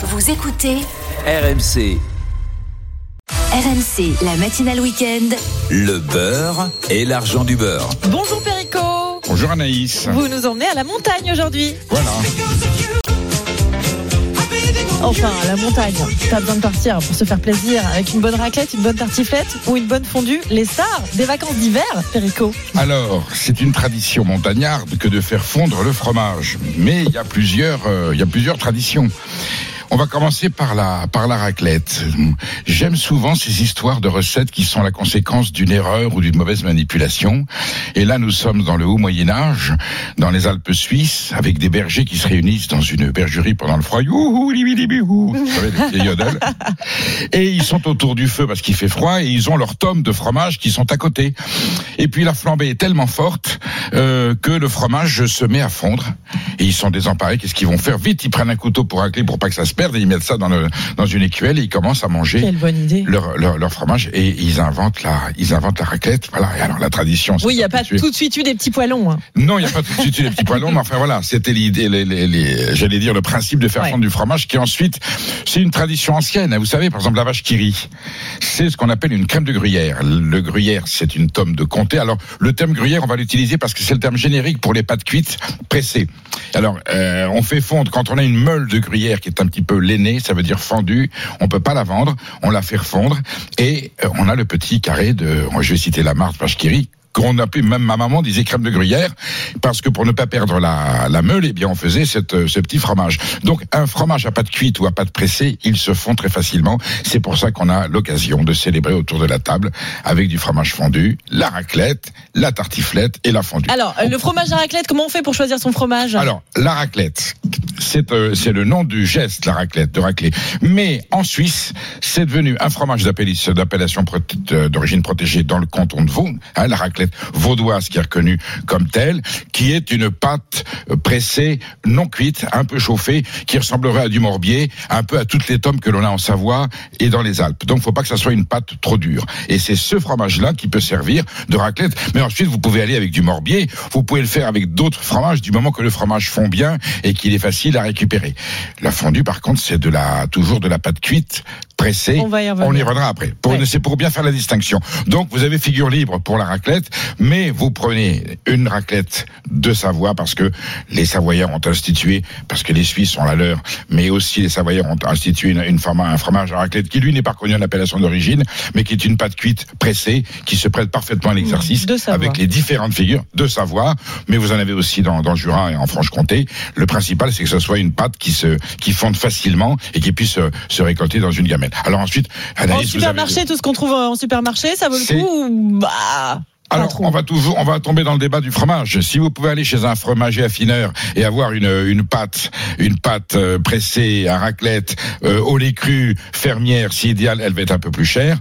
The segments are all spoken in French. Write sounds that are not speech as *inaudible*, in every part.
Vous écoutez RMC, RMC, la matinale week-end. le beurre et l'argent du beurre. Bonjour Perico Bonjour Anaïs. Vous nous emmenez à la montagne aujourd'hui Voilà. Enfin, à la montagne. Pas besoin de partir pour se faire plaisir avec une bonne raclette, une bonne tartiflette ou une bonne fondue. Les stars des vacances d'hiver, Perico. Alors, c'est une tradition montagnarde que de faire fondre le fromage. Mais il y a plusieurs, euh, il y a plusieurs traditions. On va commencer par la, par la raclette. J'aime souvent ces histoires de recettes qui sont la conséquence d'une erreur ou d'une mauvaise manipulation. Et là, nous sommes dans le haut Moyen-Âge, dans les Alpes suisses, avec des bergers qui se réunissent dans une bergerie pendant le froid. Et ils sont autour du feu parce qu'il fait froid et ils ont leurs tomes de fromage qui sont à côté. Et puis la flambée est tellement forte euh, que le fromage se met à fondre. Et ils sont désemparés. Qu'est-ce qu'ils vont faire? Vite, ils prennent un couteau pour racler pour pas que ça se perde et ils mettent ça dans, le, dans une écuelle et ils commencent à manger Quelle bonne idée. leur, leur, leur fromage et ils inventent la, ils inventent la raclette. Voilà. Et alors la tradition. Oui, il n'y a pas tout de suite eu des petits poilons. hein. Non, il n'y a pas tout de suite eu les petits poilons, mais enfin voilà, c'était l'idée, les, les, les- j'allais dire le principe de faire Ouais. fondre du fromage, qui ensuite, c'est une tradition ancienne. hein. Vous savez, par exemple, la vache qui rit, c'est ce qu'on appelle une crème de gruyère. Le gruyère, c'est une tome de comté. Alors, le terme gruyère, on va l'utiliser parce que c'est le terme générique pour les pâtes cuites pressées. Alors, euh, on fait fondre quand on a une meule de gruyère qui est un petit peu lainée, ça veut dire fendue. On peut pas la vendre, on la fait refondre et euh, on a le petit carré de, je vais citer la marque rit, qu'on appelait même ma maman disait crème de gruyère parce que pour ne pas perdre la, la meule, eh bien on faisait cette, euh, ce petit fromage. Donc un fromage à pâte cuite ou à pâte pressée, il se fond très facilement. C'est pour ça qu'on a l'occasion de célébrer autour de la table avec du fromage fondu, la raclette, la tartiflette et la fondue. Alors, euh, le fromage à raclette, comment on fait pour choisir son fromage? Alors, la raclette, c'est euh, c'est le nom du geste, la raclette, de racler. Mais en Suisse, c'est devenu un fromage d'appellation d'origine protégée dans le canton de Vaud, hein, la raclette vaudoise qui est reconnue comme telle, qui est une pâte pressée, non cuite, un peu chauffée, qui ressemblerait à du morbier, un peu à toutes les tomes que l'on a en Savoie et dans les Alpes. Donc, faut pas que ça soit une pâte trop dure. Et c'est ce fromage-là qui peut servir de raclette. Mais ensuite, vous pouvez aller avec du morbier, vous pouvez le faire avec d'autres fromages du moment que le fromage fond bien et qu'il est facile à récupérer. La fondue, par contre, c'est de la, toujours de la pâte cuite, On va y revenir. On y reviendra après. Pour, Ouais. C'est pour bien faire la distinction. Donc, vous avez figure libre pour la raclette, mais vous prenez une raclette de Savoie parce que les Savoyards ont institué, parce que les Suisses ont la leur, mais aussi les Savoyards ont institué une, une forma- un fromage à raclette qui, lui, n'est pas reconnu en appellation d'origine, mais qui est une pâte cuite pressée, qui se prête parfaitement à l'exercice De Savoie. avec les différentes figures de Savoie, mais vous en avez aussi dans, dans le Jura et en Franche-Comté. Le principal, c'est que ce soit une pâte qui se, qui fonde facilement et qui puisse se, se récolter dans une gamelle. Alors ensuite, En Anaïs, avez- supermarché, tout ce qu'on trouve en supermarché, ça vaut le coup ou bah Alors, on va toujours, on va tomber dans le débat du fromage. Si vous pouvez aller chez un fromager affineur et avoir une, une pâte, une pâte euh, pressée à raclette, euh, au lait cru, fermière, si idéal, elle va être un peu plus chère.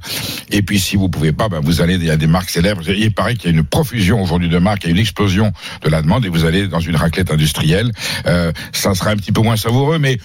Et puis, si vous pouvez pas, ben, vous allez, il y a des marques célèbres. Il paraît qu'il y a une profusion aujourd'hui de marques, il y a une explosion de la demande et vous allez dans une raclette industrielle. Euh, ça sera un petit peu moins savoureux, mais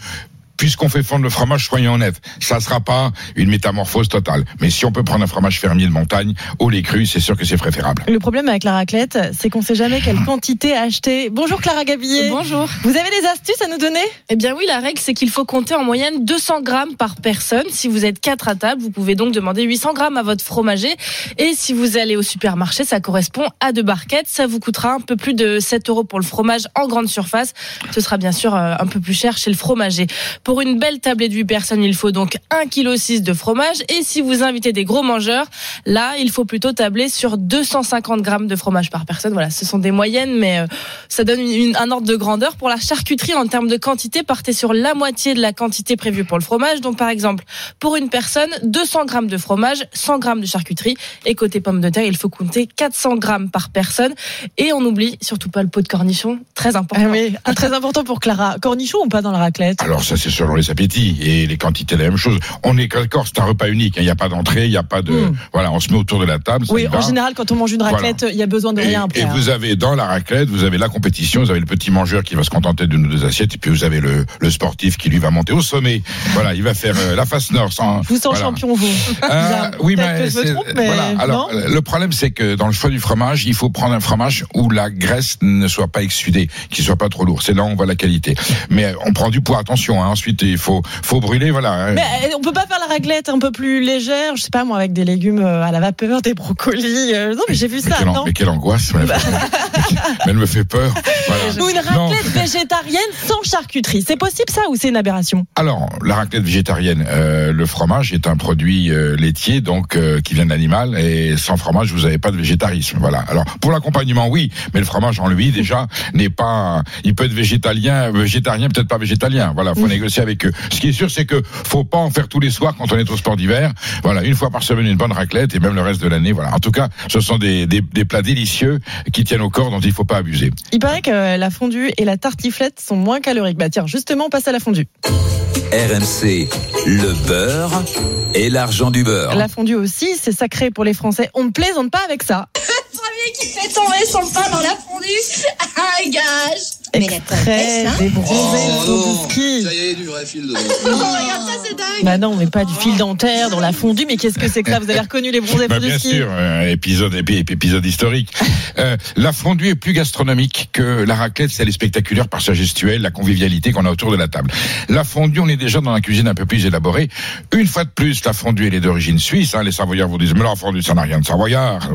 puisqu'on fait fondre le fromage, soyons honnêtes, ça sera pas une métamorphose totale. Mais si on peut prendre un fromage fermier de montagne, au lait cru, c'est sûr que c'est préférable. Le problème avec la raclette, c'est qu'on sait jamais quelle quantité acheter. Bonjour Clara Gabillet. Bonjour. Vous avez des astuces à nous donner? Eh bien oui, la règle, c'est qu'il faut compter en moyenne 200 grammes par personne. Si vous êtes quatre à table, vous pouvez donc demander 800 grammes à votre fromager. Et si vous allez au supermarché, ça correspond à deux barquettes. Ça vous coûtera un peu plus de 7 euros pour le fromage en grande surface. Ce sera bien sûr euh, un peu plus cher chez le fromager. Pour une belle tablée de 8 personnes, il faut donc 1,6 kg de fromage. Et si vous invitez des gros mangeurs, là, il faut plutôt tabler sur 250 grammes de fromage par personne. Voilà, ce sont des moyennes, mais euh, ça donne une- une- un ordre de grandeur. Pour la charcuterie, en termes de quantité, partez sur la moitié de la quantité prévue pour le fromage. Donc, par exemple, pour une personne, 200 grammes de fromage, 100 grammes de charcuterie. Et côté pommes de terre, il faut compter 400 grammes par personne. Et on n'oublie surtout pas le pot de cornichon, très important. Ah oui, ah, très important pour Clara. Cornichon ou pas dans la raclette? Alors ça c'est selon les appétits et les quantités la même chose. On est d'accord, c'est un repas unique. hein. Il n'y a pas d'entrée, il n'y a pas de Mm. voilà, on se met autour de la table. Oui, en général, quand on mange une raclette, il y a besoin de Et, rien après. et hein. vous avez dans la raclette, vous avez la compétition, vous avez le petit mangeur qui va se contenter d'une ou deux assiettes, et puis vous avez le, le sportif qui lui va monter au sommet. Voilà, il va faire euh, la face nord sans. Vous sens voilà. champion, vous. Euh, oui, mais, trompe, voilà. Alors, le problème, c'est que dans le choix du fromage, il faut prendre un fromage où la graisse ne soit pas exsudée, qu'il soit pas trop lourd. C'est là où on voit la qualité. Mais euh, on prend du poids. Attention, hein, ensuite il faut faut brûler, voilà. hein. Mais euh, on peut pas faire la raclette un peu plus légère, je sais pas moi, avec des légumes euh, à la vapeur, des brocolis. euh, Non, mais j'ai vu Mais ça, quelle, non mais quelle angoisse, *laughs* mais elle me fait peur. Voilà. Ou une Non. raclette végétarienne sans charcuterie. C'est possible ça ou c'est une aberration Alors, la raclette végétarienne, euh, le fromage est un produit euh, laitier, donc euh, qui vient de l'animal, et sans fromage, vous n'avez pas de végétarisme. Voilà. Alors, pour l'accompagnement, oui, mais le fromage en lui, déjà, n'est pas. Il peut être végétalien, végétarien, peut-être pas végétalien. Voilà, faut négocier avec eux. Ce qui est sûr, c'est que faut pas en faire tous les soirs quand on est au sport d'hiver. Voilà, une fois par semaine, une bonne raclette, et même le reste de l'année. Voilà. En tout cas, ce sont des, des, des plats délicieux qui tiennent au corps, dont il faut pas abuser. Il paraît que la fondue et la tartiflette sont moins caloriques. Bah tiens, justement, on passe à la fondue. RMC, le beurre et l'argent du beurre. La fondue aussi, c'est sacré pour les Français. On ne plaisante pas avec ça. *laughs* qui fait tomber son pain dans la fondue. Un *laughs* gage. Extrait hein des bronzés Oh ski. ça y est, du vrai fil dedans. Oh, regarde ça, c'est dingue. Bah non, mais pas du fil dentaire dans la fondue. Mais qu'est-ce que c'est que ça? Vous avez reconnu les bronzés Bah, bien ski sûr, euh, épisode, épi- épisode historique. *laughs* Euh, la fondue est plus gastronomique que la raclette, c'est elle est spectaculaire par sa gestuelle, la convivialité qu'on a autour de la table. La fondue, on est déjà dans la cuisine un peu plus élaborée. Une fois de plus, la fondue, elle est d'origine suisse. Hein, les Savoyards vous disent, mais la fondue, ça n'a rien de Savoyard. *laughs*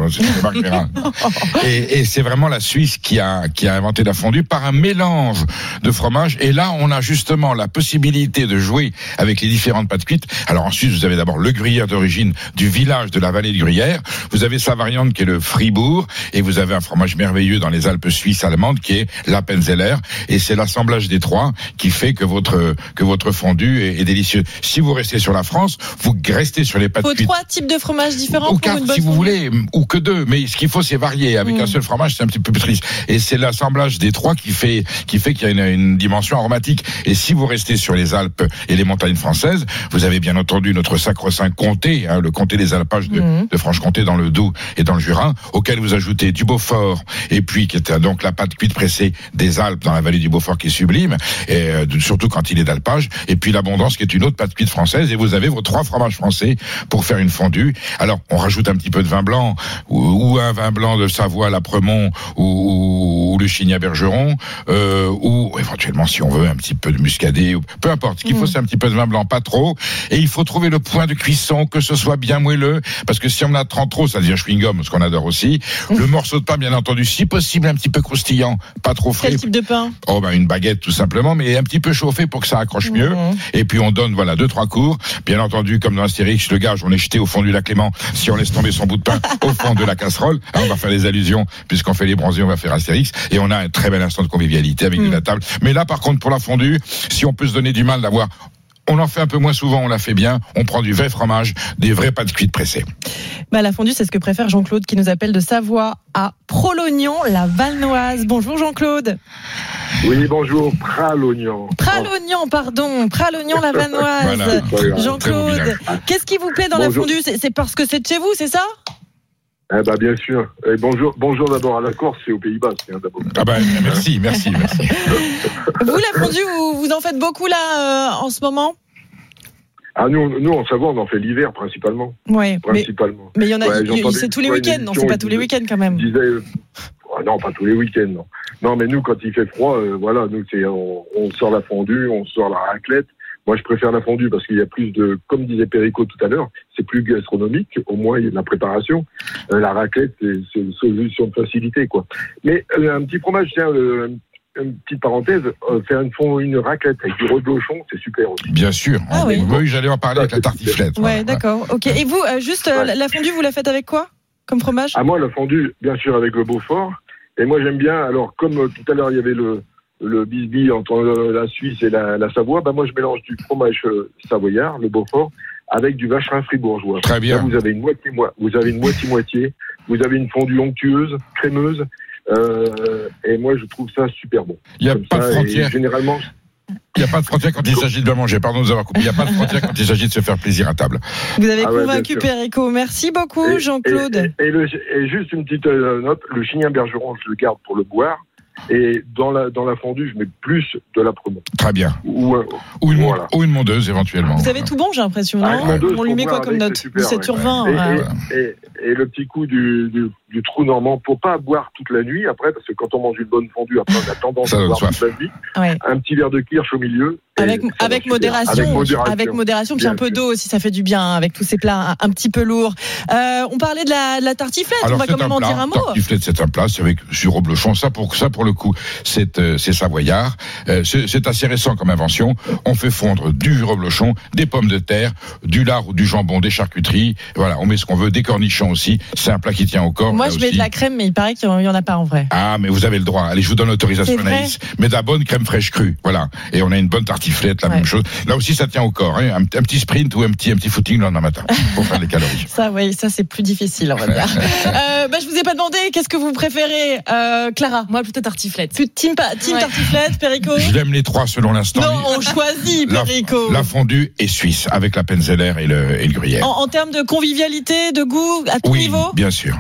*laughs* Et, et c'est vraiment la Suisse qui a, qui a inventé la fondue par un mélange de fromage. Et là, on a justement la possibilité de jouer avec les différentes pâtes cuites. Alors en Suisse, vous avez d'abord le gruyère d'origine du village de la vallée du Gruyère. Vous avez sa variante qui est le Fribourg. Et vous avez un fromage merveilleux dans les Alpes suisses allemandes qui est l'Appenzeller. Et c'est l'assemblage des trois qui fait que votre, que votre fondue est, est délicieux. Si vous restez sur la France, vous restez sur les pâtes Faut cuites. trois types de fromages différents Ou pour quatre, si vous voulez, ou que deux. Mais ce qu'il faut, c'est varier. Avec Mm. un seul fromage, c'est un petit peu plus triste. Et c'est l'assemblage des trois qui fait, qui fait qu'il y a une, une dimension aromatique. Et si vous restez sur les Alpes et les montagnes françaises, vous avez bien entendu notre sacro-saint comté, hein, le comté des alpages de, Mhm. de Franche-Comté dans le Doubs et dans le Jura, auquel vous ajoutez du Beaufort et puis qui est donc la pâte cuite pressée des Alpes dans la vallée du Beaufort qui est sublime, et euh, surtout quand il est d'alpage. Et puis l'abondance qui est une autre pâte cuite française. Et vous avez vos trois fromages français pour faire une fondue. Alors on rajoute un petit peu de vin blanc ou, ou un vin blanc de Savoie, l'Apremont ou, ou, ou le Chigny Bergeron, euh, ou éventuellement si on veut un petit peu de muscadet, ou, peu importe. Ce qu'il faut Mhm. c'est un petit peu de vin blanc, pas trop. Et il faut trouver le point de cuisson, que ce soit bien moelleux, parce que si on en a trop trop, ça devient chewing-gum, ce qu'on adore aussi. Le morceau de pain, bien entendu, si possible un petit peu croustillant, pas trop frais. Quel type de pain? Oh ben une baguette tout simplement, mais un petit peu chauffé pour que ça accroche mieux. Mhm. Et puis on donne voilà deux trois cours. Bien entendu, comme dans Astérix, le gage, on est jeté au fond du lac Léman. Si on laisse tomber son bout de pain *laughs* au fond de la casserole, hein, on va faire des allusions puisqu'on fait les bronzés, on va faire Astérix. Et on a un très bel instant de convivialité avec de Mm. la table. Mais là, par contre, pour la fondue, si on peut se donner du mal d'avoir on en fait un peu moins souvent, on la fait bien. On prend du vrai fromage, des vraies pâtes cuites pressées. Bah, la fondue, c'est ce que préfère Jean-Claude qui nous appelle de Savoie à Prolognon, la Valnoise. Bonjour Jean-Claude. Oui, bonjour, Pralognan. Pralognon, pardon. Pralognon, la Valnoise. *laughs* Voilà. Jean-Claude, qu'est-ce qui vous plaît dans Bonjour. la fondue c'est parce que c'est de chez vous, c'est ça? Eh ben, bien sûr. Et bonjour, bonjour d'abord à la Corse et aux Pays-Bas, hein, d'abord. Ah ben merci, merci, merci. *laughs* Vous, la fondue, vous, vous en faites beaucoup là euh, en ce moment? Ah, nous, nous, en Savoie, on en fait l'hiver, principalement. Ouais, mais Principalement. mais il y en a, Ouais, c'est tous les week-ends, non C'est pas tous les disait- week-ends quand même. Je disais, euh, ah non, pas tous les week-ends, non. Non, mais nous, quand il fait froid, euh, voilà, nous, c'est, on, on sort la fondue, on sort la raclette. Moi, je préfère la fondue parce qu'il y a plus de, comme disait Perico tout à l'heure, c'est plus gastronomique. Au moins, il y a de la préparation. Euh, la raclette, c'est, une solution de facilité, quoi. Mais euh, un petit fromage, tiens, euh, une petite parenthèse, euh, faire une, fond, une raclette avec du reblochon, c'est super aussi. Bien sûr. Ah oui. j'allais en parler avec la tartiflette. Ouais, Voilà. d'accord. Ok. Et vous, euh, juste euh, Ouais. la- la fondue, vous la faites avec quoi comme fromage? À moi, la fondue, bien sûr, avec le Beaufort. Et moi, j'aime bien, alors, comme euh, tout à l'heure, il y avait le, le bisbis entre la Suisse et la, la Savoie, bah, moi, je mélange du fromage euh, savoyard, le Beaufort, avec du vacherin fribourgeois. Très Là, bien. vous avez une moitié, moi, vous avez une moitié-moitié. Vous avez une fondue onctueuse, crémeuse. Euh, et moi, je trouve ça super bon. Il n'y a Comme pas de ça, frontière. Généralement, Il n'y a pas de frontière quand il s'agit de bien manger. Pardon de nous avoir coupé. Il n'y a pas de frontière quand il s'agit de se faire plaisir à table. Vous avez Ah ouais, convaincu. Perico. Merci beaucoup, Jean-Claude. Et, et juste une petite euh, note, le chignin bergeron, je le garde pour le boire. Et dans la, dans la fondue, je mets plus de la promo. Très bien. Ou, euh, Ou une, Voilà. ou une mondeuse éventuellement. Vous avez tout bon, j'ai l'impression, Ah, non une mondeuse On lui met quoi comme note c'est super, 17 ouais. sur 20. et, ouais. et, et, et le petit coup du, du, du trou normand pour pas boire toute la nuit après, parce que quand on mange une bonne fondue, après on a tendance à boire toute la nuit. Ouais. Un petit verre de kirsch au milieu Avec, modération, Avec modération. avec modération, puis Bien un peu d'eau aussi, ça fait du bien hein, avec tous ces plats un, un petit peu lourds. Euh, on parlait de la, de la tartiflette, on va quand même en plat, dire un mot. tartiflette, c'est un plat, c'est avec sur reblochon. Ça pour ça pour le coup, c'est euh, c'est savoyard. Euh, c'est assez récent comme invention. On fait fondre du reblochon, des pommes de terre, du lard ou du jambon, des charcuteries. Voilà, on met ce qu'on veut, des cornichons aussi. C'est un plat qui tient au corps. Moi, je mets de la crème, mais il paraît qu'il n'y en a pas en vrai. Ah, mais vous avez le droit. Allez, je vous donne l'autorisation, Anaïs. Mais de la bonne crème fraîche crue. Voilà. Et on a une bonne tartiflette, la Ouais. même chose. Là aussi, ça tient au corps. hein. Un, un petit sprint ou un petit, un petit footing le lendemain matin pour faire les calories. *laughs* Ça, oui, ça c'est plus difficile, on va dire. *laughs* euh, bah, je vous ai pas demandé, qu'est-ce que vous préférez, euh, Clara? Moi, plutôt tartiflette. Plus team, pa- team Ouais. tartiflette, Perico? Je l'aime les trois selon l'instant. Non, on choisit, La- Perico. La fondue est suisse avec la penzeller et le, et le gruyère. En, en termes de convivialité, de goût, à tout oui, niveau? bien sûr.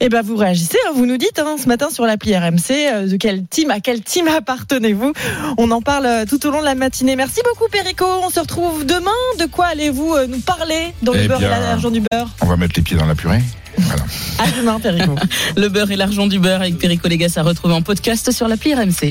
Eh ben vous réagissez, hein, vous nous dites hein, ce matin sur l'appli RMC euh, de quel team, à quel team *laughs* appartenez-vous On en parle euh, tout au long de la matinée. Merci beaucoup Perico, on se retrouve demain. De quoi allez-vous euh, nous parler dans le Eh beurre et l'argent du beurre? On va mettre les pieds dans la purée. Voilà. À demain Perico. *laughs* Le beurre et l'argent du beurre avec Perico Légas à retrouver en podcast sur l'appli RMC.